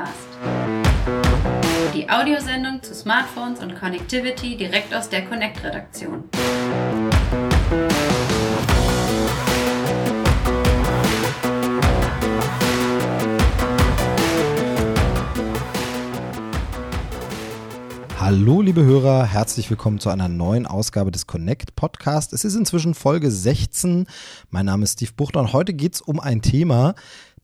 Podcast. Die Audiosendung zu Smartphones und Connectivity direkt aus der Connect-Redaktion. Hallo, liebe Hörer, herzlich willkommen zu einer neuen Ausgabe des Connect Podcast. Es ist inzwischen Folge 16. Mein Name ist Steve Buchter und heute geht es um ein Thema,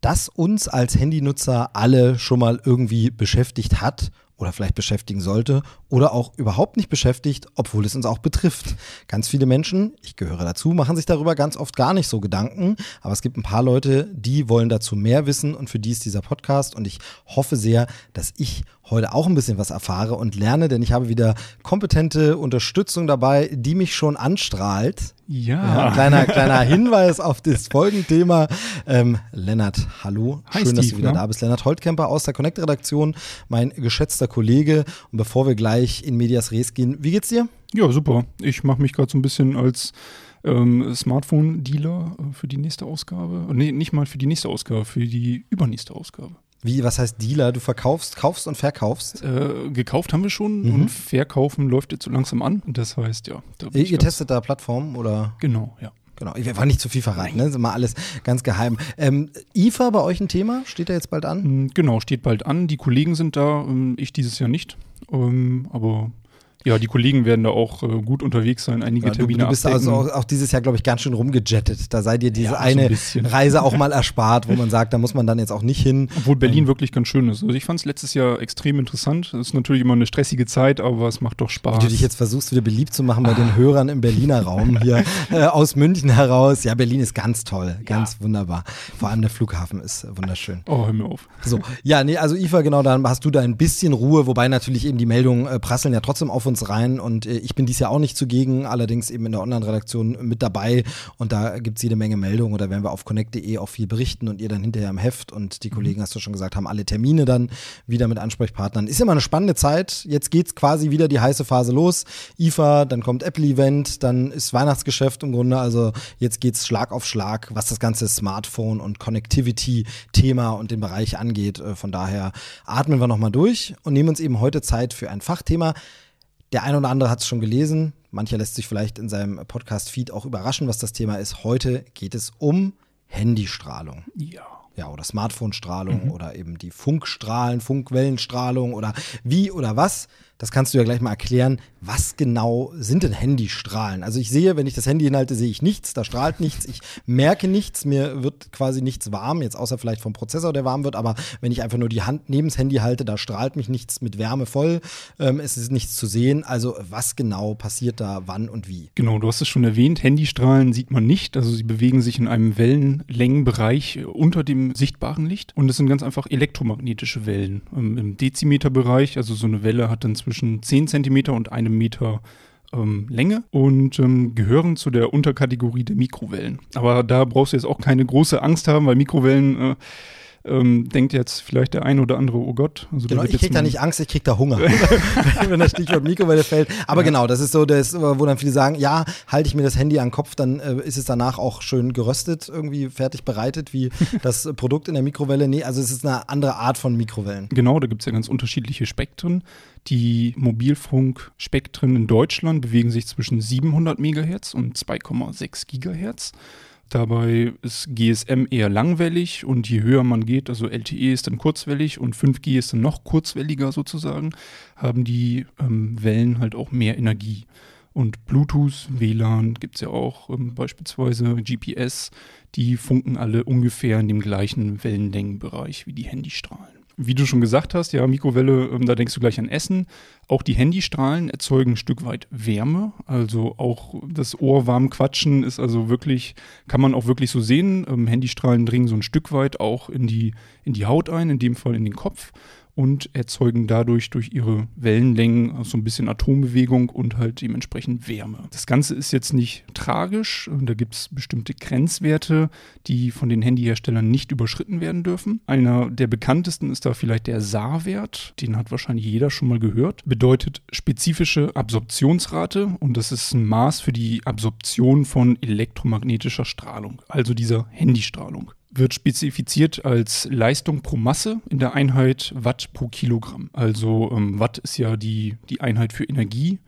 das uns als Handynutzer alle schon mal irgendwie beschäftigt hat oder vielleicht beschäftigen sollte oder auch überhaupt nicht beschäftigt, obwohl es uns auch betrifft. Ganz viele Menschen, ich gehöre dazu, machen sich darüber ganz oft gar nicht so Gedanken, aber es gibt ein paar Leute, die wollen dazu mehr wissen und für die ist dieser Podcast und ich hoffe sehr, dass ich heute auch ein bisschen was erfahre und lerne, denn ich habe wieder kompetente Unterstützung dabei, die mich schon anstrahlt. Ja. ja kleiner, kleiner Hinweis auf das Folgenthema. Ähm, Lennart, hallo. Hi, Schön, Steve, dass du wieder ne? da bist. Lennart Holtkemper aus der Connect-Redaktion, mein geschätzter Kollege. Und bevor wir gleich in Medias Res gehen, wie geht's dir? Ja, super. Ich mache mich gerade so ein bisschen als ähm, Smartphone-Dealer äh, für die nächste Ausgabe. Nee, nicht mal für die nächste Ausgabe, für die übernächste Ausgabe. Wie, was heißt Dealer? Du verkaufst, kaufst und verkaufst? Äh, gekauft haben wir schon Mhm. und verkaufen läuft jetzt so langsam an. Das heißt, ja. Da Ihr, ihr testet da Plattformen oder? Genau, ja. Genau, ich will nicht zu viel verraten, ne? Das ist immer alles ganz geheim. Ähm, IFA bei euch ein Thema? Steht der jetzt bald an? Mm, Genau, steht bald an. Die Kollegen sind da, ähm, ich dieses Jahr nicht. Ähm, aber ja, die Kollegen werden da auch äh, gut unterwegs sein, einige Ja, du, Termine du bist abdecken. also auch, auch dieses Jahr, glaube ich, ganz schön rumgejettet. Da sei dir diese Ja, so ein eine. Reise auch mal erspart, wo man sagt, da muss man dann jetzt auch nicht hin. Obwohl Berlin Ähm, wirklich ganz schön ist. Also ich fand es letztes Jahr extrem interessant. Es ist natürlich immer eine stressige Zeit, aber es macht doch Spaß. Wie du dich jetzt versuchst, wieder beliebt zu machen bei den Hörern im Berliner Raum hier äh, aus München heraus. Ja, Berlin ist ganz toll, ganz wunderbar. Vor allem der Flughafen ist äh, wunderschön. oh, hör mir auf. So, ja, nee, also IFA, genau, dann hast du da ein bisschen Ruhe, wobei natürlich eben die Meldungen äh, prasseln ja trotzdem auf uns rein und äh, ich bin dies Jahr auch nicht zugegen, allerdings eben in der Online-Redaktion mit dabei und da gibt's jede Menge Meldungen oder werden wir auf connect.de auch viel berichten und ihr dann hinterher im Heft und die Kollegen, hast du schon gesagt, haben alle Termine dann wieder mit Ansprechpartnern. Ist immer eine spannende Zeit, jetzt geht's quasi wieder die heiße Phase los. IFA, dann kommt Apple-Event, dann ist Weihnachtsgeschäft im Grunde, also jetzt geht's Schlag auf Schlag, was das ganze Smartphone und Connectivity-Thema und den Bereich angeht. Äh, Von daher atmen wir nochmal durch und nehmen uns eben heute Zeit für ein Fachthema. Der eine oder andere hat es schon gelesen. Mancher lässt sich vielleicht in seinem Podcast-Feed auch überraschen, was das Thema ist. Heute geht es um Handystrahlung. Ja. Ja, oder Smartphone-Strahlung oder eben die Funkstrahlen, Funkwellenstrahlung oder wie oder was. Das kannst du ja gleich mal erklären. Was genau sind denn Handystrahlen? Also ich sehe, wenn ich das Handy hinhalte, sehe ich nichts, da strahlt nichts, ich merke nichts, mir wird quasi nichts warm, jetzt außer vielleicht vom Prozessor, der warm wird, aber wenn ich einfach nur die Hand neben das Handy halte, da strahlt mich nichts mit Wärme voll, ähm, es ist nichts zu sehen. Also was genau passiert da, wann und wie? Genau, du hast es schon erwähnt, Handystrahlen sieht man nicht, also sie bewegen sich in einem Wellenlängenbereich unter dem sichtbaren Licht und es sind ganz einfach elektromagnetische Wellen. Ähm, Im Dezimeterbereich, also so eine Welle hat dann zwischen 10 Zentimeter und einem Meter ähm, Länge und ähm, gehören zu der Unterkategorie der Mikrowellen. Aber da brauchst du jetzt auch keine große Angst haben, weil Mikrowellen äh, ähm, denkt jetzt vielleicht der eine oder andere, oh Gott. Also Genau, ich krieg da nicht Angst, ich krieg da Hunger, wenn das Stichwort Mikrowelle fällt. Aber genau, das ist so, das, wo dann viele sagen, ja, halte ich mir das Handy an den Kopf, dann äh, ist es danach auch schön geröstet, irgendwie fertig bereitet, wie das Produkt in der Mikrowelle. Nee, also es ist eine andere Art von Mikrowellen. Genau, da gibt es ja ganz unterschiedliche Spektren. Die Mobilfunkspektren in Deutschland bewegen sich zwischen 700 Megahertz und 2,6 Gigahertz. Dabei ist GSM eher langwellig und je höher man geht, also LTE ist dann kurzwellig und 5G ist dann noch kurzwelliger sozusagen, haben die ähm, Wellen halt auch mehr Energie. Und Bluetooth, WLAN gibt es ja auch, ähm, beispielsweise GPS, die funken alle ungefähr in dem gleichen Wellenlängenbereich wie die Handystrahlen. Wie du schon gesagt hast, ja, Mikrowelle, ähm, da denkst du gleich an Essen. Auch die Handystrahlen erzeugen ein Stück weit Wärme. Also auch das Ohr warm quatschen ist also wirklich, kann man auch wirklich so sehen. Ähm, Handystrahlen dringen so ein Stück weit auch in die, in die Haut ein, in dem Fall in den Kopf. und erzeugen dadurch durch ihre Wellenlängen so ein bisschen Atombewegung und halt dementsprechend Wärme. Das Ganze ist jetzt nicht tragisch. Da gibt es bestimmte Grenzwerte, die von den Handyherstellern nicht überschritten werden dürfen. Einer der bekanntesten ist da vielleicht der SAR-Wert. Den hat wahrscheinlich jeder schon mal gehört. Bedeutet spezifische Absorptionsrate und das ist ein Maß für die Absorption von elektromagnetischer Strahlung, also dieser Handystrahlung. wird spezifiziert als Leistung pro Masse in der Einheit Watt pro Kilogramm. Also ähm, Watt ist ja die, die Einheit für Energie.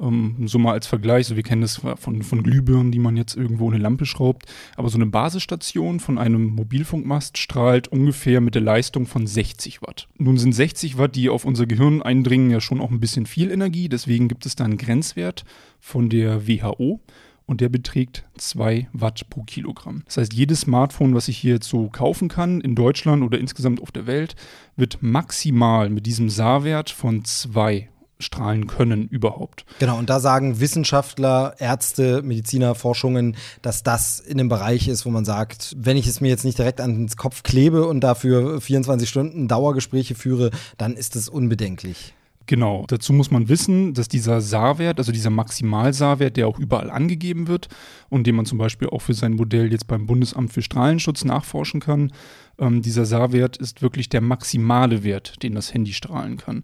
Ähm, so mal als Vergleich, so wir kennen das von, von Glühbirnen, die man jetzt irgendwo in eine Lampe schraubt. Aber so eine Basisstation von einem Mobilfunkmast strahlt ungefähr mit der Leistung von 60 Watt. Nun sind 60 Watt, die auf unser Gehirn eindringen, ja schon auch ein bisschen viel Energie. Deswegen gibt es da einen Grenzwert von der WHO und der beträgt 2 Watt pro Kilogramm. Das heißt, jedes Smartphone, was ich hier jetzt so kaufen kann, in Deutschland oder insgesamt auf der Welt, wird maximal mit diesem SAR-Wert von 2 strahlen können überhaupt. Genau, und da sagen Wissenschaftler, Ärzte, Mediziner, Forschungen, dass das in einem Bereich ist, wo man sagt, wenn ich es mir jetzt nicht direkt ans Kopf klebe und dafür 24 Stunden Dauergespräche führe, dann ist es unbedenklich. Genau. Dazu muss man wissen, dass dieser SAR-Wert, also dieser Maximal-SAR-Wert, der auch überall angegeben wird und den man zum Beispiel auch für sein Modell jetzt beim Bundesamt für Strahlenschutz nachforschen kann, ähm, dieser SAR-Wert ist wirklich der maximale Wert, den das Handy strahlen kann.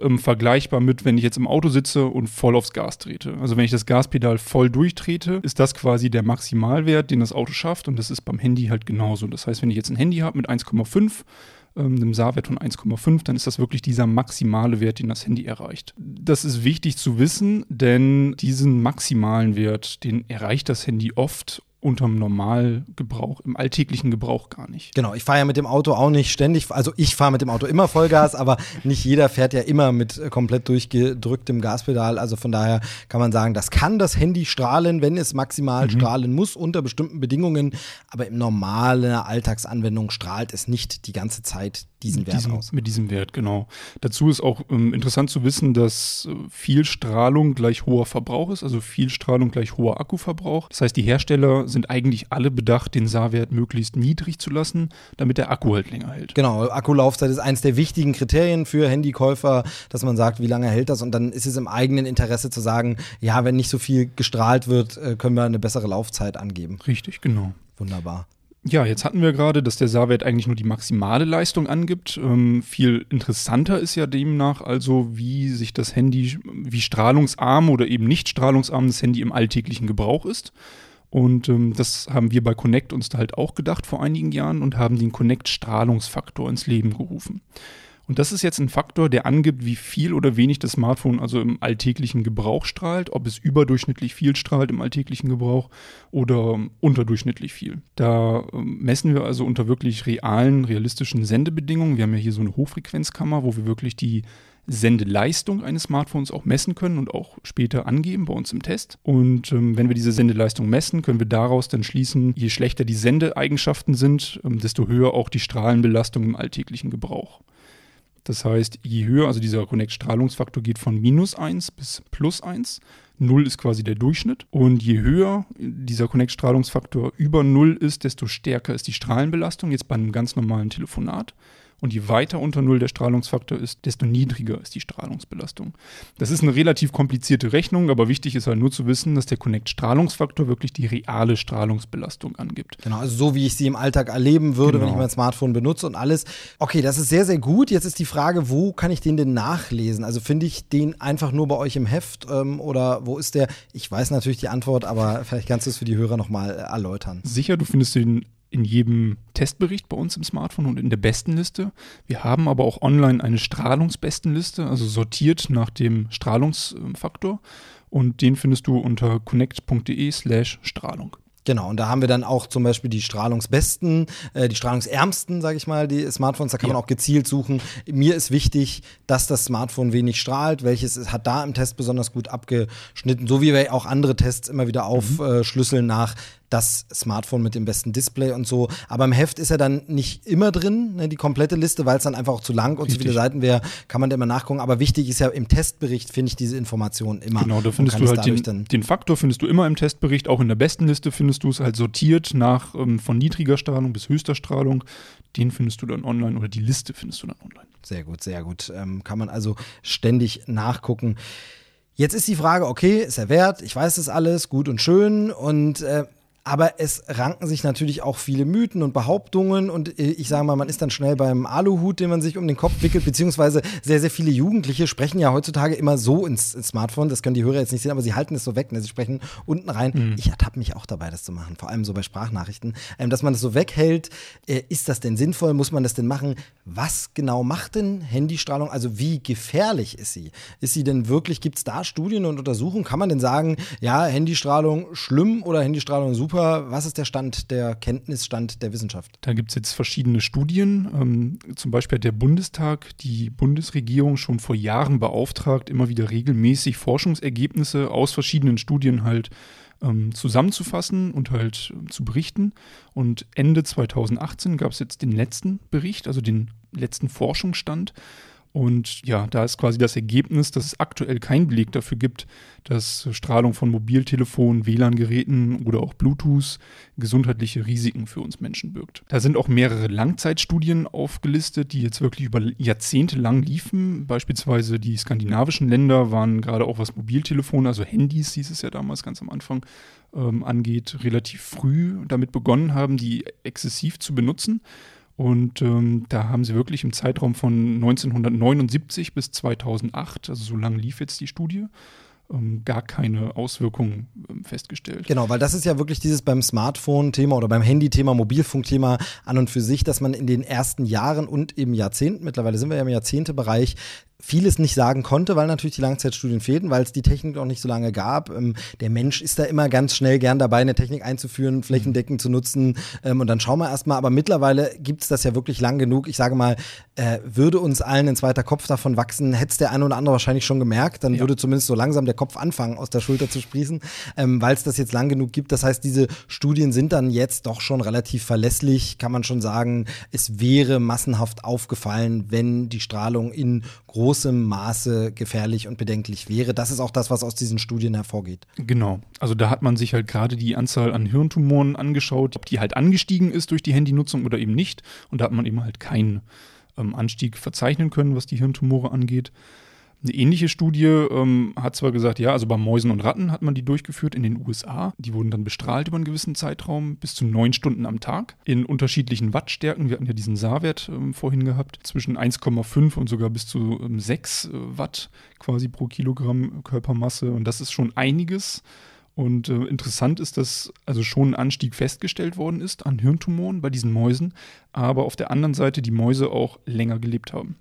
Ähm, vergleichbar mit, wenn ich jetzt im Auto sitze und voll aufs Gas trete. Also wenn ich das Gaspedal voll durchtrete, ist das quasi der Maximalwert, den das Auto schafft und das ist beim Handy halt genauso. Das heißt, wenn ich jetzt ein Handy habe mit 1,5 ähm, einem SAR-Wert von 1,5, dann ist das wirklich dieser maximale Wert, den das Handy erreicht. Das ist wichtig zu wissen, denn diesen maximalen Wert, den erreicht das Handy oft unterm Normalgebrauch, im alltäglichen Gebrauch gar nicht. Genau, ich fahre ja mit dem Auto auch nicht ständig, also ich fahre mit dem Auto immer Vollgas, aber nicht jeder fährt ja immer mit äh, komplett durchgedrücktem Gaspedal. Also von daher kann man sagen, das kann das Handy strahlen, wenn es maximal mhm. strahlen muss, unter bestimmten Bedingungen. Aber im normalen Alltagsanwendung strahlt es nicht die ganze Zeit diesen mit Wert diesem, aus. Mit diesem Wert, genau. Dazu ist auch ähm, interessant zu wissen, dass äh, viel Strahlung gleich hoher Verbrauch ist, also viel Strahlung gleich hoher Akkuverbrauch. Das heißt, die Hersteller sind eigentlich alle bedacht, den SAR-Wert möglichst niedrig zu lassen, damit der Akku halt länger hält. Genau, Akkulaufzeit ist eines der wichtigen Kriterien für Handykäufer, dass man sagt, wie lange hält das und dann ist es im eigenen Interesse zu sagen, ja, wenn nicht so viel gestrahlt wird, äh, können wir eine bessere Laufzeit angeben. Richtig, genau. Wunderbar. Ja, jetzt hatten wir gerade, dass der SAR-Wert eigentlich nur die maximale Leistung angibt. Ähm, viel interessanter ist ja demnach also, wie sich das Handy, wie strahlungsarm oder eben nicht strahlungsarm das Handy im alltäglichen Gebrauch ist. Und ähm, das haben wir bei Connect uns halt auch gedacht vor einigen Jahren und haben den Connect-Strahlungsfaktor ins Leben gerufen. Und das ist jetzt ein Faktor, der angibt, wie viel oder wenig das Smartphone also im alltäglichen Gebrauch strahlt, ob es überdurchschnittlich viel strahlt im alltäglichen Gebrauch oder unterdurchschnittlich viel. Da ähm, messen wir also unter wirklich realen, realistischen Sendebedingungen. Wir haben ja hier so eine Hochfrequenzkammer, wo wir wirklich die Sendeleistung eines Smartphones auch messen können und auch später angeben bei uns im Test. Und ähm, wenn wir diese Sendeleistung messen, können wir daraus dann schließen, je schlechter die Sendeeigenschaften sind, ähm, desto höher auch die Strahlenbelastung im alltäglichen Gebrauch. Das heißt, je höher, also dieser Connect-Strahlungsfaktor geht von minus 1 bis plus 1. 0 ist quasi der Durchschnitt. Und je höher dieser Connect-Strahlungsfaktor über 0 ist, desto stärker ist die Strahlenbelastung, jetzt bei einem ganz normalen Telefonat. Und je weiter unter Null der Strahlungsfaktor ist, desto niedriger ist die Strahlungsbelastung. Das ist eine relativ komplizierte Rechnung, aber wichtig ist halt nur zu wissen, dass der Connect-Strahlungsfaktor wirklich die reale Strahlungsbelastung angibt. Genau, also so wie ich sie im Alltag erleben würde, genau. wenn ich mein Smartphone benutze und alles. Okay, das ist sehr, sehr gut. Jetzt ist die Frage, wo kann ich den denn nachlesen? Also finde ich den einfach nur bei euch im Heft ähm, oder wo ist der? Ich weiß natürlich die Antwort, aber vielleicht kannst du es für die Hörer nochmal erläutern. Sicher, du findest den in jedem Testbericht bei uns im Smartphone und in der Bestenliste. Wir haben aber auch online eine Strahlungsbestenliste, also sortiert nach dem Strahlungsfaktor. Und den findest du unter connect.de slash Strahlung. Genau, und da haben wir dann auch zum Beispiel die strahlungsbesten, äh, die strahlungsärmsten, sage ich mal, die Smartphones. Da kann ja. man auch gezielt suchen. Mir ist wichtig, dass das Smartphone wenig strahlt. Welches hat da im Test besonders gut abgeschnitten, so wie wir auch andere Tests immer wieder mhm. aufschlüsseln mhm. nach das Smartphone mit dem besten Display und so. Aber im Heft ist er dann nicht immer drin, ne, die komplette Liste, weil es dann einfach auch zu lang und Richtig. zu viele Seiten wäre, kann man da immer nachgucken. Aber wichtig ist ja im Testbericht, finde ich diese Informationen immer. Genau, da findest du halt den, den, Faktor findest du immer im Testbericht, auch in der besten Liste findest du es halt sortiert nach ähm, von niedriger Strahlung bis höchster Strahlung. Den findest du dann online oder die Liste findest du dann online. Sehr gut, sehr gut. Ähm, kann man also ständig nachgucken. Jetzt ist die Frage, okay, ist er wert? Ich weiß das alles, gut und schön. Und äh, aber es ranken sich natürlich auch viele Mythen und Behauptungen und äh, ich sage mal, man ist dann schnell beim Aluhut, den man sich um den Kopf wickelt, beziehungsweise sehr, sehr viele Jugendliche sprechen ja heutzutage immer so ins, ins Smartphone, das können die Hörer jetzt nicht sehen, aber sie halten es so weg, ne? sie sprechen unten rein. Mhm. Ich ertappe mich auch dabei, das zu machen, vor allem so bei Sprachnachrichten, ähm, dass man das so weghält. Äh, ist das denn sinnvoll? Muss man das denn machen? Was genau macht denn Handystrahlung? Also wie gefährlich ist sie? Ist sie denn wirklich, gibt es da Studien und Untersuchungen? Kann man denn sagen, ja, Handystrahlung schlimm oder Handystrahlung super? Super. Was ist der Stand, der Kenntnisstand der Wissenschaft? Da gibt es jetzt verschiedene Studien. Ähm, zum Beispiel hat der Bundestag die Bundesregierung schon vor Jahren beauftragt, immer wieder regelmäßig Forschungsergebnisse aus verschiedenen Studien halt ähm, zusammenzufassen und halt äh, zu berichten. Und Ende 2018 gab es jetzt den letzten Bericht, also den letzten Forschungsstand. Und ja, da ist quasi das Ergebnis, dass es aktuell keinen Beleg dafür gibt, dass Strahlung von Mobiltelefonen, WLAN-Geräten oder auch Bluetooth gesundheitliche Risiken für uns Menschen birgt. Da sind auch mehrere Langzeitstudien aufgelistet, die jetzt wirklich über Jahrzehnte lang liefen. Beispielsweise die skandinavischen Länder waren gerade auch was Mobiltelefone, also Handys hieß es ja damals ganz am Anfang, ähm, angeht, relativ früh damit begonnen haben, die exzessiv zu benutzen. Und ähm, da haben sie wirklich im Zeitraum von 1979 bis 2008, also so lange lief jetzt die Studie, ähm, gar keine Auswirkungen ähm, festgestellt. Genau, weil das ist ja wirklich dieses beim Smartphone-Thema oder beim Handy-Thema, Mobilfunk-Thema an und für sich, dass man in den ersten Jahren und im Jahrzehnt, mittlerweile sind wir ja im Jahrzehntebereich, vieles nicht sagen konnte, weil natürlich die Langzeitstudien fehlten, weil es die Technik noch nicht so lange gab. Ähm, der Mensch ist da immer ganz schnell gern dabei, eine Technik einzuführen, flächendeckend zu nutzen ähm, und dann schauen wir erstmal. Aber mittlerweile gibt es das ja wirklich lang genug. Ich sage mal, äh, würde uns allen ein zweiter Kopf davon wachsen, hätte es der eine oder andere wahrscheinlich schon gemerkt, dann ja. würde zumindest so langsam der Kopf anfangen, aus der Schulter zu sprießen, ähm, weil es das jetzt lang genug gibt. Das heißt, diese Studien sind dann jetzt doch schon relativ verlässlich, kann man schon sagen. Es wäre massenhaft aufgefallen, wenn die Strahlung in großem Maße gefährlich und bedenklich wäre. Das ist auch das, was aus diesen Studien hervorgeht. Genau. Also da hat man sich halt gerade die Anzahl an Hirntumoren angeschaut, ob die halt angestiegen ist durch die Handynutzung oder eben nicht. Und da hat man eben halt keinen ähm, Anstieg verzeichnen können, was die Hirntumore angeht. Eine ähnliche Studie ähm, hat zwar gesagt, ja, also bei Mäusen und Ratten hat man die durchgeführt in den USA. Die wurden dann bestrahlt über einen gewissen Zeitraum, bis zu neun Stunden am Tag, in unterschiedlichen Wattstärken. Wir hatten ja diesen SAR-Wert ähm, vorhin gehabt, zwischen 1,5 und sogar bis zu ähm, 6 äh, Watt quasi pro Kilogramm Körpermasse. Und das ist schon einiges. Und äh, interessant ist, dass also schon ein Anstieg festgestellt worden ist an Hirntumoren bei diesen Mäusen, aber auf der anderen Seite die Mäuse auch länger gelebt haben.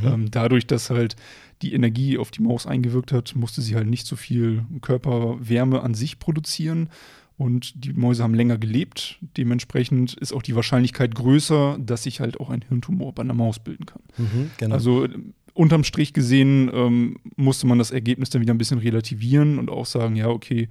Mhm. Ähm, dadurch, dass halt die Energie auf die Maus eingewirkt hat, musste sie halt nicht so viel Körperwärme an sich produzieren. Und die Mäuse haben länger gelebt. Dementsprechend ist auch die Wahrscheinlichkeit größer, dass sich halt auch ein Hirntumor bei einer Maus bilden kann. Mhm, genau. Also unterm Strich gesehen ähm, musste man das Ergebnis dann wieder ein bisschen relativieren und auch sagen, ja, okay,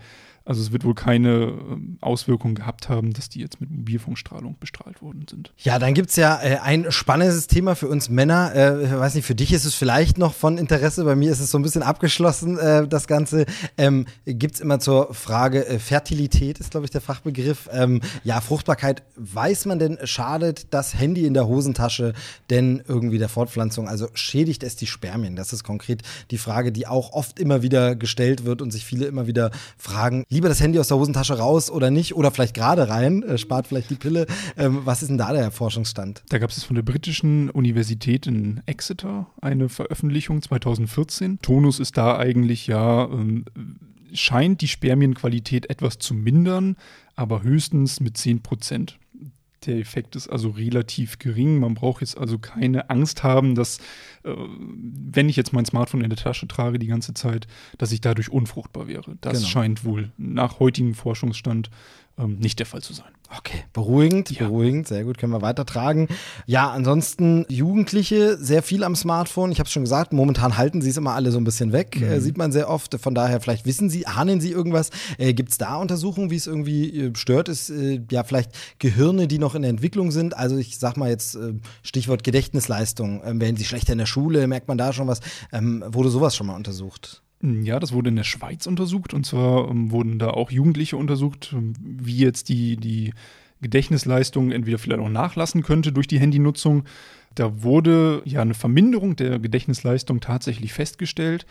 also es wird wohl keine ähm, Auswirkung gehabt haben, dass die jetzt mit Mobilfunkstrahlung bestrahlt worden sind. Ja, dann gibt es ja äh, ein spannendes Thema für uns Männer. Äh, ich weiß nicht, für dich ist es vielleicht noch von Interesse, bei mir ist es so ein bisschen abgeschlossen, äh, das Ganze. Ähm, gibt es immer zur Frage äh, Fertilität, ist glaube ich der Fachbegriff. Ähm, ja, Fruchtbarkeit, weiß man denn, schadet das Handy in der Hosentasche denn irgendwie der Fortpflanzung? Also schädigt es die Spermien? Das ist konkret die Frage, die auch oft immer wieder gestellt wird und sich viele immer wieder fragen lieber das Handy aus der Hosentasche raus oder nicht oder vielleicht gerade rein, äh, spart vielleicht die Pille. Ähm, was ist denn da der Forschungsstand? Da gab es von der britischen Universität in Exeter eine Veröffentlichung 2014. Tonus ist da eigentlich ja, ähm, scheint die Spermienqualität etwas zu mindern, aber höchstens mit 10 Prozent. Der Effekt ist also relativ gering. Man braucht jetzt also keine Angst haben, dass, äh, wenn ich jetzt mein Smartphone in der Tasche trage die ganze Zeit, dass ich dadurch unfruchtbar wäre. Das genau. scheint wohl nach heutigem Forschungsstand ähm, nicht der Fall zu sein. Okay, beruhigend, ja. beruhigend, sehr gut, können wir weitertragen. Ja, ansonsten Jugendliche, sehr viel am Smartphone. Ich habe es schon gesagt, momentan halten sie es immer alle so ein bisschen weg, mhm. äh, sieht man sehr oft. Von daher, vielleicht wissen sie, ahnen sie irgendwas. Äh, Gibt es da Untersuchungen, wie es irgendwie äh, stört ist? Äh, ja, vielleicht Gehirne, die noch in der Entwicklung sind. Also ich sag mal jetzt äh, Stichwort Gedächtnisleistung. Ähm, werden sie schlechter in der Schule? Merkt man da schon was? Ähm, wurde sowas schon mal untersucht? Ja, das wurde in der Schweiz untersucht und zwar ähm, wurden da auch Jugendliche untersucht, ähm, wie jetzt die, die Gedächtnisleistung entweder vielleicht auch nachlassen könnte durch die Handynutzung. Da wurde ja eine Verminderung der Gedächtnisleistung tatsächlich festgestellt.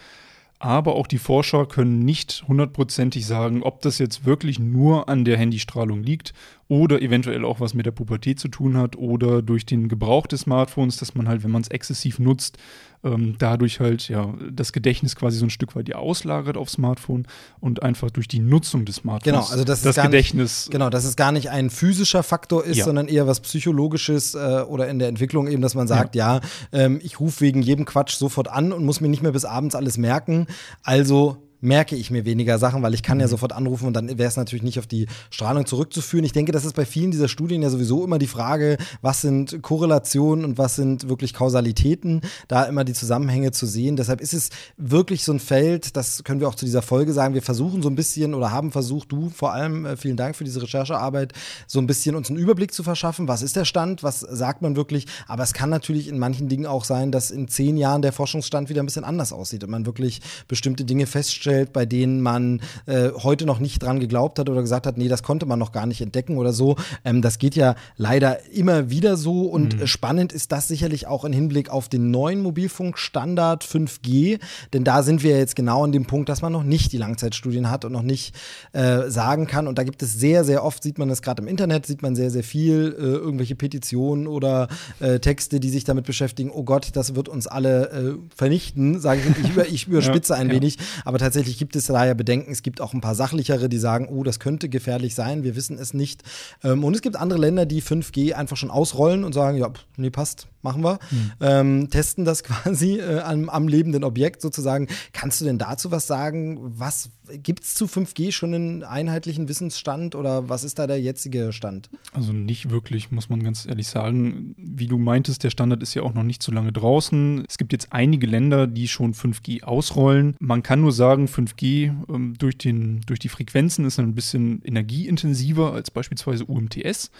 Aber auch die Forscher können nicht hundertprozentig sagen, ob das jetzt wirklich nur an der Handystrahlung liegt oder eventuell auch was mit der Pubertät zu tun hat oder durch den Gebrauch des Smartphones, dass man halt, wenn man es exzessiv nutzt, ähm, dadurch halt ja das Gedächtnis quasi so ein Stück weit ja auslagert aufs Smartphone und einfach durch die Nutzung des Smartphones Genau, also das, das Gedächtnis. Nicht, genau, dass es gar nicht ein physischer Faktor ist, Ja. sondern eher was Psychologisches äh, oder in der Entwicklung eben, dass man sagt, ja, ähm, ich rufe wegen jedem Quatsch sofort an und muss mir nicht mehr bis abends alles merken. Also merke ich mir weniger Sachen, weil ich kann Mhm. ja sofort anrufen und dann wäre es natürlich nicht auf die Strahlung zurückzuführen. Ich denke, das ist bei vielen dieser Studien ja sowieso immer die Frage, was sind Korrelationen und was sind wirklich Kausalitäten, da immer die Zusammenhänge zu sehen. Deshalb ist es wirklich so ein Feld, das können wir auch zu dieser Folge sagen, wir versuchen so ein bisschen oder haben versucht, du vor allem, äh, vielen Dank für diese Recherchearbeit, so ein bisschen uns einen Überblick zu verschaffen, was ist der Stand, was sagt man wirklich, aber es kann natürlich in manchen Dingen auch sein, dass in zehn Jahren der Forschungsstand wieder ein bisschen anders aussieht und man wirklich bestimmte Dinge feststellt, bei denen man äh, heute noch nicht dran geglaubt hat oder gesagt hat, nee, das konnte man noch gar nicht entdecken oder so. Ähm, das geht ja leider immer wieder so und äh, spannend ist das sicherlich auch im Hinblick auf den neuen Mobilfunkstandard 5G, denn da sind wir jetzt genau an dem Punkt, dass man noch nicht die Langzeitstudien hat und noch nicht äh, sagen kann. Und da gibt es sehr, sehr oft, sieht man das gerade im Internet, sieht man sehr, sehr viel, äh, irgendwelche Petitionen oder äh, Texte, die sich damit beschäftigen, oh Gott, das wird uns alle äh, vernichten, sage ich, ich, über, ich überspitze ein Ja. wenig, aber tatsächlich gibt es da ja Bedenken. Es gibt auch ein paar sachlichere, die sagen, oh, das könnte gefährlich sein, wir wissen es nicht. Ähm, und es gibt andere Länder, die 5G einfach schon ausrollen und sagen, ja, nee, passt, machen wir. Ähm, testen das quasi äh, am, am lebenden Objekt sozusagen. Kannst du denn dazu was sagen? Was gibt es zu 5G schon einen einheitlichen Wissensstand oder was ist da der jetzige Stand? Also nicht wirklich, muss man ganz ehrlich sagen. Wie du meintest, der Standard ist ja auch noch nicht so lange draußen. Es gibt jetzt einige Länder, die schon 5G ausrollen. Man kann nur sagen, 5G ähm, durch, den, durch die Frequenzen ist ein bisschen energieintensiver als beispielsweise UMTS.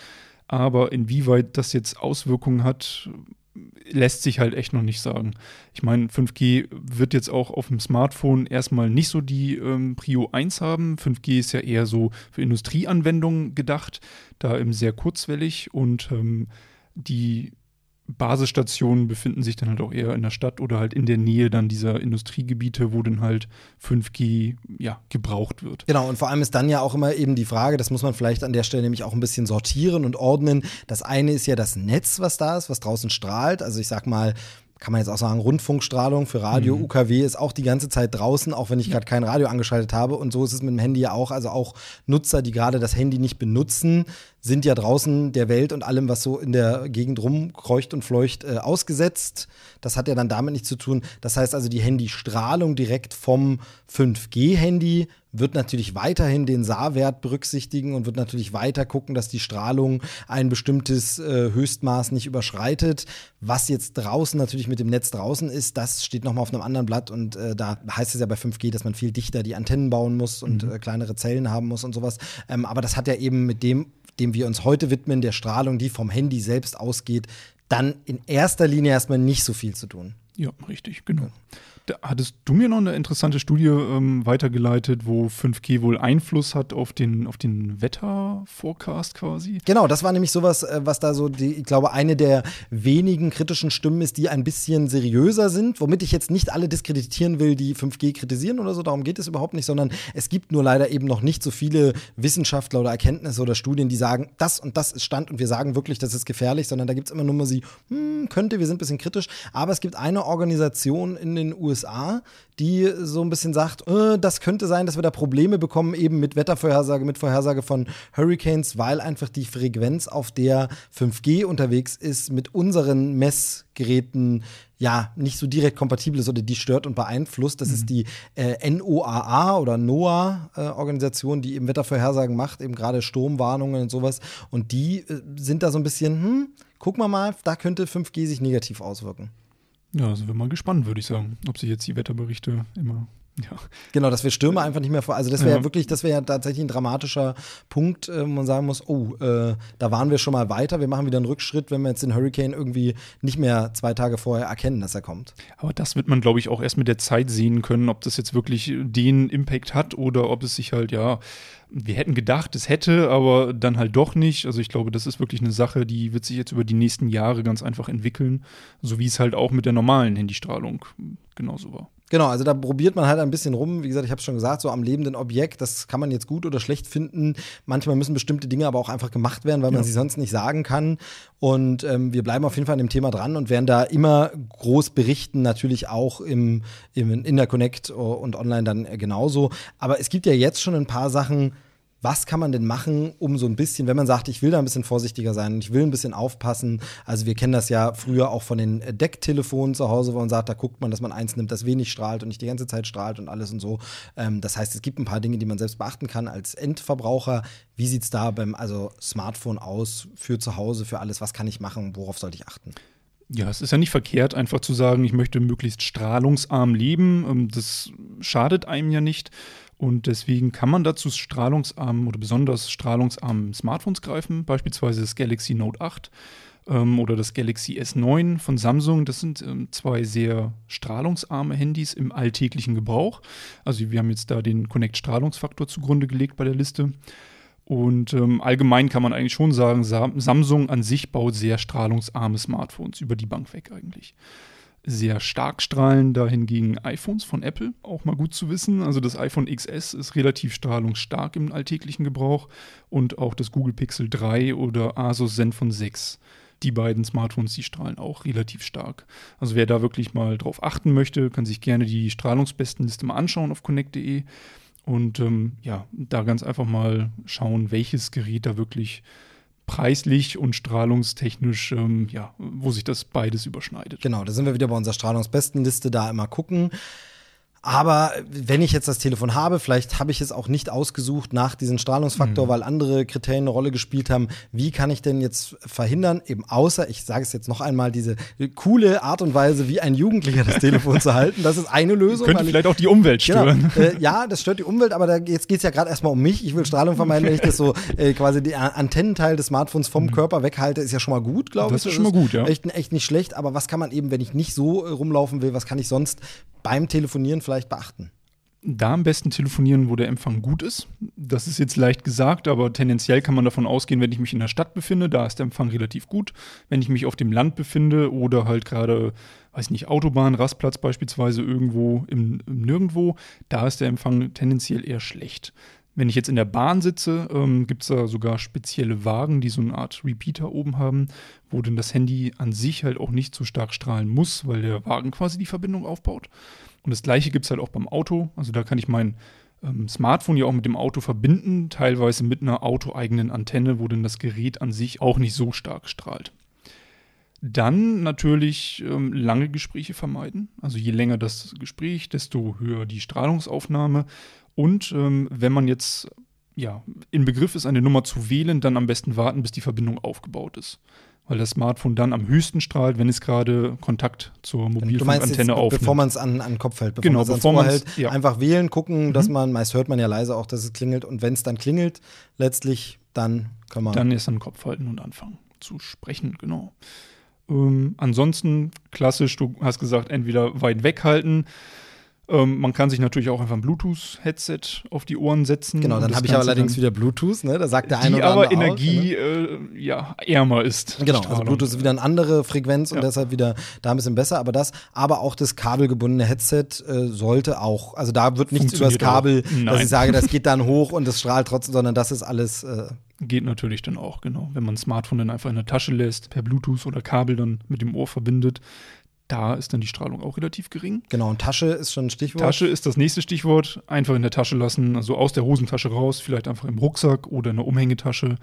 Aber inwieweit das jetzt Auswirkungen hat, lässt sich halt echt noch nicht sagen. Ich meine, 5G wird jetzt auch auf dem Smartphone erstmal nicht so die ähm, Prio 1 haben. 5G ist ja eher so für Industrieanwendungen gedacht, da eben sehr kurzwellig und ähm, die Basisstationen befinden sich dann halt auch eher in der Stadt oder halt in der Nähe dann dieser Industriegebiete, wo dann halt 5G ja, gebraucht wird. Genau, und vor allem ist dann ja auch immer eben die Frage, das muss man vielleicht an der Stelle nämlich auch ein bisschen sortieren und ordnen. Das eine ist ja das Netz, was da ist, was draußen strahlt. Also ich sag mal, kann man jetzt auch sagen, Rundfunkstrahlung für Radio, UKW ist auch die ganze Zeit draußen, auch wenn ich gerade kein Radio angeschaltet habe. Und so ist es mit dem Handy ja auch. Also auch Nutzer, die gerade das Handy nicht benutzen, sind ja draußen der Welt und allem, was so in der Gegend rumkreucht und fleucht, äh, ausgesetzt. Das hat ja dann damit nichts zu tun. Das heißt also, die Handystrahlung direkt vom 5G-Handy wird natürlich weiterhin den SAR-Wert berücksichtigen und wird natürlich weiter gucken, dass die Strahlung ein bestimmtes äh, Höchstmaß nicht überschreitet. Was jetzt draußen natürlich mit dem Netz draußen ist, das steht nochmal auf einem anderen Blatt und äh, da heißt es ja bei 5G, dass man viel dichter die Antennen bauen muss und äh, kleinere Zellen haben muss und sowas. Ähm, aber das hat ja eben mit dem, dem wir uns heute widmen, der Strahlung, die vom Handy selbst ausgeht, dann in erster Linie erstmal nicht so viel zu tun. Ja, richtig, genau. Da hattest du mir noch eine interessante Studie ähm, weitergeleitet, wo 5G wohl Einfluss hat auf den, auf den Wetterforecast quasi. Genau, das war nämlich sowas, äh, was da so, die, ich glaube, eine der wenigen kritischen Stimmen ist, die ein bisschen seriöser sind, womit ich jetzt nicht alle diskreditieren will, die 5G kritisieren oder so, darum geht es überhaupt nicht, sondern es gibt nur leider eben noch nicht so viele Wissenschaftler oder Erkenntnisse oder Studien, die sagen, das und das ist Stand und wir sagen wirklich, das ist gefährlich, sondern da gibt es immer nur mal sie, hm, könnte, wir sind ein bisschen kritisch, aber es gibt eine Organisation in den USA, die so ein bisschen sagt, äh, das könnte sein, dass wir da Probleme bekommen, eben mit Wettervorhersage, mit Vorhersage von Hurricanes, weil einfach die Frequenz, auf der 5G unterwegs ist, mit unseren Messgeräten ja nicht so direkt kompatibel ist oder die stört und beeinflusst. Das ist die äh, NOAA oder NOAA-Organisation, die eben Wettervorhersagen macht, eben gerade Sturmwarnungen und sowas. Und die äh, sind da so ein bisschen, hm, guck mal mal, da könnte 5G sich negativ auswirken. Ja, also bin mal gespannt, würde ich sagen, ob sich jetzt die Wetterberichte immer. Ja, Genau, dass wir Stürme einfach nicht mehr vor. Also das wäre ja. Ja. wirklich, das wäre ja tatsächlich ein dramatischer Punkt, äh, wo man sagen muss, oh, äh, da waren wir schon mal weiter, wir machen wieder einen Rückschritt, wenn wir jetzt den Hurricane irgendwie nicht mehr zwei Tage vorher erkennen, dass er kommt. aber das wird man, glaube ich, auch erst mit der Zeit sehen können, ob das jetzt wirklich den Impact hat oder ob es sich halt, ja, wir hätten gedacht, es hätte, aber dann halt doch nicht. Also ich glaube, das ist wirklich eine Sache, die wird sich jetzt über die nächsten Jahre ganz einfach entwickeln, so wie es halt auch mit der normalen Handystrahlung genauso war. Genau, also da probiert man halt ein bisschen rum. Wie gesagt, ich habe es schon gesagt, so am lebenden Objekt, das kann man jetzt gut oder schlecht finden. Manchmal müssen bestimmte Dinge aber auch einfach gemacht werden, weil man sie sonst nicht sagen kann. Und ähm, wir bleiben auf jeden Fall an dem Thema dran und werden da immer groß berichten, natürlich auch im, im in der Connect und online dann genauso. Aber es gibt ja jetzt schon ein paar Sachen, was kann man denn machen, um so ein bisschen, wenn man sagt, ich will da ein bisschen vorsichtiger sein, ich will ein bisschen aufpassen. Also wir kennen das ja früher auch von den Decktelefonen zu Hause, wo man sagt, da guckt man, dass man eins nimmt, das wenig strahlt und nicht die ganze Zeit strahlt und alles und so. Ähm, das heißt, es gibt ein paar Dinge, die man selbst beachten kann als Endverbraucher. Wie sieht es da beim also Smartphone aus für zu Hause, für alles? Was kann ich machen? Worauf sollte ich achten? Ja, es ist ja nicht verkehrt, einfach zu sagen, ich möchte möglichst strahlungsarm leben. Ähm, das schadet einem ja nicht. Und deswegen kann man dazu strahlungsarmen oder besonders strahlungsarmen Smartphones greifen, beispielsweise das Galaxy Note 8 ähm, oder das Galaxy S9 von Samsung. Das sind ähm, zwei sehr strahlungsarme Handys im alltäglichen Gebrauch. Also wir haben jetzt da den Connect-Strahlungsfaktor zugrunde gelegt bei der Liste. Und ähm, allgemein kann man eigentlich schon sagen, Samsung an sich baut sehr strahlungsarme Smartphones über die Bank weg eigentlich sehr stark strahlen da hingegen iPhones von Apple, auch mal gut zu wissen. Also das iPhone XS ist relativ strahlungsstark im alltäglichen Gebrauch und auch das Google Pixel 3 oder Asus Zenfone 6. Die beiden Smartphones, die strahlen auch relativ stark. Also wer da wirklich mal drauf achten möchte, kann sich gerne die Strahlungsbestenliste mal anschauen auf connect.de und ähm, ja, da ganz einfach mal schauen, welches Gerät da wirklich preislich und strahlungstechnisch, ähm, ja, wo sich das beides überschneidet. Genau, da sind wir wieder bei unserer Strahlungsbestenliste, da immer gucken. Aber wenn ich jetzt das Telefon habe, vielleicht habe ich es auch nicht ausgesucht nach diesem Strahlungsfaktor, mhm. weil andere Kriterien eine Rolle gespielt haben. Wie kann ich denn jetzt verhindern, eben außer, ich sage es jetzt noch einmal, diese coole Art und Weise, wie ein Jugendlicher das Telefon zu halten, das ist eine Lösung. Könnte vielleicht ich, auch die Umwelt genau, stören. Genau, äh, ja, das stört die Umwelt, aber da, jetzt geht es ja gerade erstmal um mich. Ich will Strahlung vermeiden, wenn ich das so äh, quasi die Antennenteil des Smartphones vom mhm. Körper weghalte, ist ja schon mal gut, glaube ich. Das ist schon mal gut, ja. Echt, echt nicht schlecht, aber was kann man eben, wenn ich nicht so äh, rumlaufen will, was kann ich sonst beim Telefonieren vielleicht beachten? Da am besten telefonieren, wo der Empfang gut ist. Das ist jetzt leicht gesagt, aber tendenziell kann man davon ausgehen, wenn ich mich in der Stadt befinde, da ist der Empfang relativ gut. Wenn ich mich auf dem Land befinde oder halt gerade, weiß nicht, Autobahn, Rastplatz beispielsweise irgendwo im, im Nirgendwo, da ist der Empfang tendenziell eher schlecht. Wenn ich jetzt in der Bahn sitze, ähm, gibt es da sogar spezielle Wagen, die so eine Art Repeater oben haben, wo dann das Handy an sich halt auch nicht so stark strahlen muss, weil der Wagen quasi die Verbindung aufbaut. Und das gleiche gibt es halt auch beim Auto. Also da kann ich mein ähm, Smartphone ja auch mit dem Auto verbinden, teilweise mit einer autoeigenen Antenne, wo dann das Gerät an sich auch nicht so stark strahlt. Dann natürlich ähm, lange Gespräche vermeiden. Also je länger das Gespräch, desto höher die Strahlungsaufnahme. Und ähm, wenn man jetzt ja, in Begriff ist, eine Nummer zu wählen, dann am besten warten, bis die Verbindung aufgebaut ist weil das Smartphone dann am höchsten strahlt, wenn es gerade Kontakt zur Mobilfunkantenne aufnimmt. Bevor man es an, an den Kopf hält, bevor genau, man es hält, ja. einfach wählen, gucken, mhm. dass man, meist hört man ja leise auch, dass es klingelt und wenn es dann klingelt, letztlich, dann kann man. Dann erst an den Kopf halten und anfangen zu sprechen, genau. Ähm, ansonsten klassisch, du hast gesagt, entweder weit weghalten ähm, man kann sich natürlich auch einfach ein Bluetooth-Headset auf die Ohren setzen. Genau, dann habe ich aber allerdings wieder Bluetooth, ne? Da sagt der eine Die oder aber Energie auch, ne? äh, ja, ärmer ist. Genau, also Bluetooth ist wieder eine andere Frequenz und ja. deshalb wieder da ein bisschen besser. Aber das, aber auch das kabelgebundene Headset äh, sollte auch, also da wird nichts übers Kabel, dass ich sage, das geht dann hoch und es strahlt trotzdem, sondern das ist alles. Äh, Geht natürlich dann auch, genau. Wenn man ein Smartphone dann einfach in der Tasche lässt, per Bluetooth oder Kabel dann mit dem Ohr verbindet, da ist dann die Strahlung auch relativ gering. Genau, und Tasche ist schon ein Stichwort. Tasche ist das nächste Stichwort. Einfach in der Tasche lassen, also aus der Hosentasche raus, vielleicht einfach im Rucksack oder in der Umhängetasche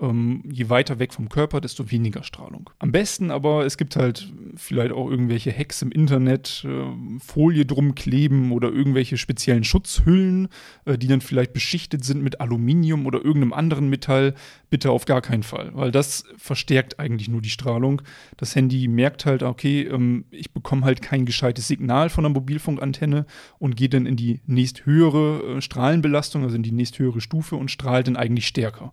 ähm, je weiter weg vom Körper, desto weniger Strahlung. Am besten aber, es gibt halt vielleicht auch irgendwelche Hacks im Internet, äh, Folie drum kleben oder irgendwelche speziellen Schutzhüllen, äh, die dann vielleicht beschichtet sind mit Aluminium oder irgendeinem anderen Metall. Bitte auf gar keinen Fall, weil das verstärkt eigentlich nur die Strahlung. Das Handy merkt halt, okay, ähm, ich bekomme halt kein gescheites Signal von der Mobilfunkantenne und geht dann in die nächsthöhere äh, Strahlenbelastung, also in die nächsthöhere Stufe und strahlt dann eigentlich stärker.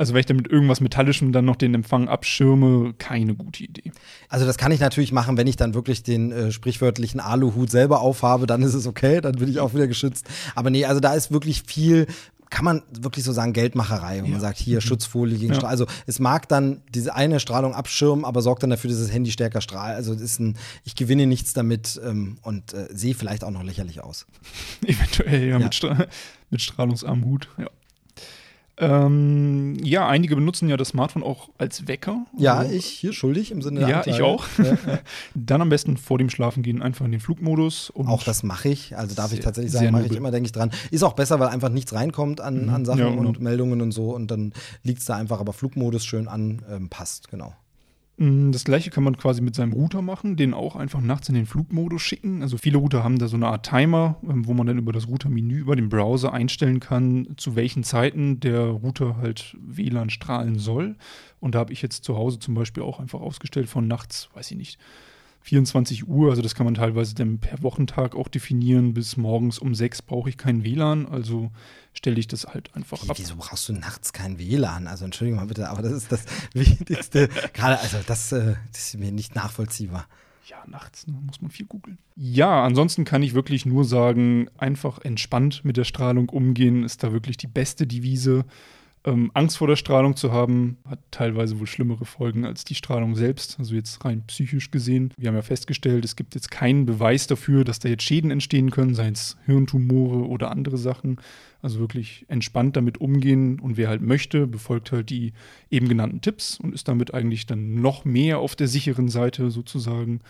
Also wenn ich damit irgendwas Metallischem dann noch den Empfang abschirme, keine gute Idee. Also das kann ich natürlich machen, wenn ich dann wirklich den äh, sprichwörtlichen Aluhut selber aufhabe, dann ist es okay, dann bin ich auch wieder geschützt. Aber nee, also da ist wirklich viel kann man wirklich so sagen, Geldmacherei, wo Ja. man sagt, hier Schutzfolie gegen Ja. Strahlung. Also es mag dann diese eine Strahlung abschirmen, aber sorgt dann dafür, dass das Handy stärker strahlt. Also es ist ein, ich gewinne nichts damit ähm, und äh, sehe vielleicht auch noch lächerlich aus. Eventuell, ja, Ja. Mit, Stra mit strahlungsarmem Hut, ja. Ähm, ja, einige benutzen ja das Smartphone auch als Wecker. Ja, Also, ich hier schuldig im Sinne der Ja, Anklage. ich auch. Ja, ja. Dann am besten vor dem Schlafengehen einfach in den Flugmodus. Und Auch das mache ich. Also darf ich tatsächlich sagen, mache ich immer, denke ich dran. Ist auch besser, weil einfach nichts reinkommt an, an Sachen Ja, genau. und Meldungen und so. Und dann liegt es da einfach, aber Flugmodus schön an, ähm, passt, genau. Mm, Das gleiche kann man quasi mit seinem Router machen, den auch einfach nachts in den Flugmodus schicken. Also viele Router haben da so eine Art Timer, ähm, wo man dann über das Routermenü über den Browser einstellen kann, zu welchen Zeiten der Router halt WLAN strahlen soll. Und da habe ich jetzt zu Hause zum Beispiel auch einfach ausgestellt von nachts, weiß ich nicht, 24 Uhr, also das kann man teilweise dann per Wochentag auch definieren, bis morgens um 6 brauche ich kein WLAN, also stelle ich das halt einfach Wie, ab. wieso brauchst du nachts kein WLAN? Also Entschuldigung mal bitte, aber das ist das Wichtigste. Gerade, also das, äh, das ist mir nicht nachvollziehbar. Ja, nachts ne, muss man viel googeln. Ja, ansonsten kann ich wirklich nur sagen, einfach entspannt mit der Strahlung umgehen, ist da wirklich die beste Devise. Ähm, Angst vor der Strahlung zu haben, hat teilweise wohl schlimmere Folgen als die Strahlung selbst, also jetzt rein psychisch gesehen. Wir haben ja festgestellt, es gibt jetzt keinen Beweis dafür, dass da jetzt Schäden entstehen können, seien es Hirntumore oder andere Sachen. Also wirklich entspannt damit umgehen und wer halt möchte, befolgt halt die eben genannten Tipps und ist damit eigentlich dann noch mehr auf der sicheren Seite sozusagen.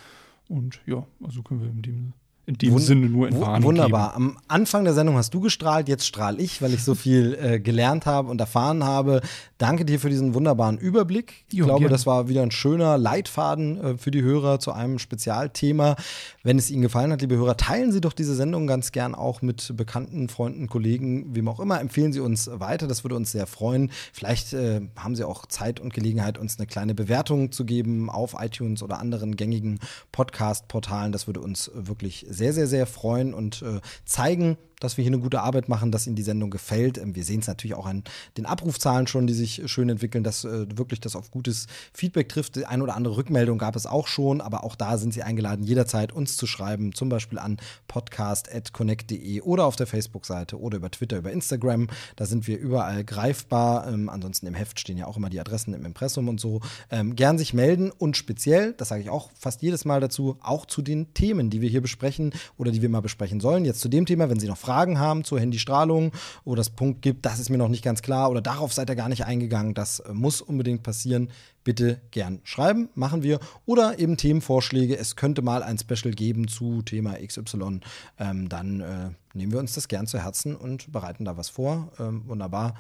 Und ja, also können wir in dem, in dem Wun- Sinne nur Wu- Entwarnung Wunderbar. Am Anfang der Sendung hast du gestrahlt, jetzt strahle ich, weil ich so viel äh, gelernt habe und erfahren habe. Danke dir für diesen wunderbaren Überblick. Ich Jo, glaube, gerne. das war wieder ein schöner Leitfaden äh, für die Hörer zu einem Spezialthema. Wenn es Ihnen gefallen hat, liebe Hörer, teilen Sie doch diese Sendung ganz gern auch mit Bekannten, Freunden, Kollegen, wem auch immer. Empfehlen Sie uns weiter, das würde uns sehr freuen. Vielleicht äh, haben Sie auch Zeit und Gelegenheit, uns eine kleine Bewertung zu geben auf iTunes oder anderen gängigen Podcast-Portalen. Das würde uns wirklich sehr, sehr, sehr freuen und äh, zeigen, dass wir hier eine gute Arbeit machen, dass Ihnen die Sendung gefällt. Ähm, Wir sehen es natürlich auch an den Abrufzahlen schon, die sich schön entwickeln, dass äh, wirklich das auf gutes Feedback trifft. Die eine oder andere Rückmeldung gab es auch schon, aber auch da sind Sie eingeladen, jederzeit uns zu schreiben, zum Beispiel an podcast.connect.de oder auf der Facebook-Seite oder über Twitter, über Instagram. Da sind wir überall greifbar. Ähm, ansonsten im Heft stehen ja auch immer die Adressen im Impressum und so. Ähm, gern sich melden und speziell, das sage ich auch fast jedes Mal dazu, auch zu den Themen, die wir hier besprechen oder die wir mal besprechen sollen. Jetzt zu dem Thema, wenn Sie noch Fragen haben zur Handystrahlung oder es Punkt gibt, das ist mir noch nicht ganz klar oder darauf seid ihr gar nicht eingegangen, das äh, muss unbedingt passieren. Bitte gern schreiben, machen wir. Oder eben Themenvorschläge. Es könnte mal ein Special geben zu Thema XY. Ähm, dann äh, nehmen wir uns das gern zu Herzen und bereiten da was vor. Ähm, wunderbar.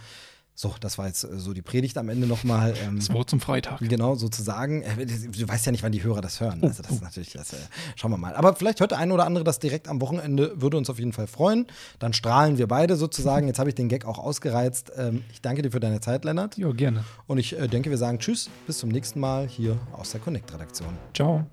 So, das war jetzt äh, so die Predigt am Ende nochmal. Ähm, das Wort zum Freitag. Genau, sozusagen. Äh, du weißt ja nicht, wann die Hörer das hören. Oh, also, das oh. ist natürlich, das, äh, schauen wir mal. Aber vielleicht hört der eine oder andere das direkt am Wochenende, würde uns auf jeden Fall freuen. Dann strahlen wir beide sozusagen. Jetzt habe ich den Gag auch ausgereizt. Ähm, ich danke dir für deine Zeit, Lennart. Ja, gerne. Und ich äh, denke, wir sagen Tschüss, bis zum nächsten Mal hier aus der Connect-Redaktion. Ciao.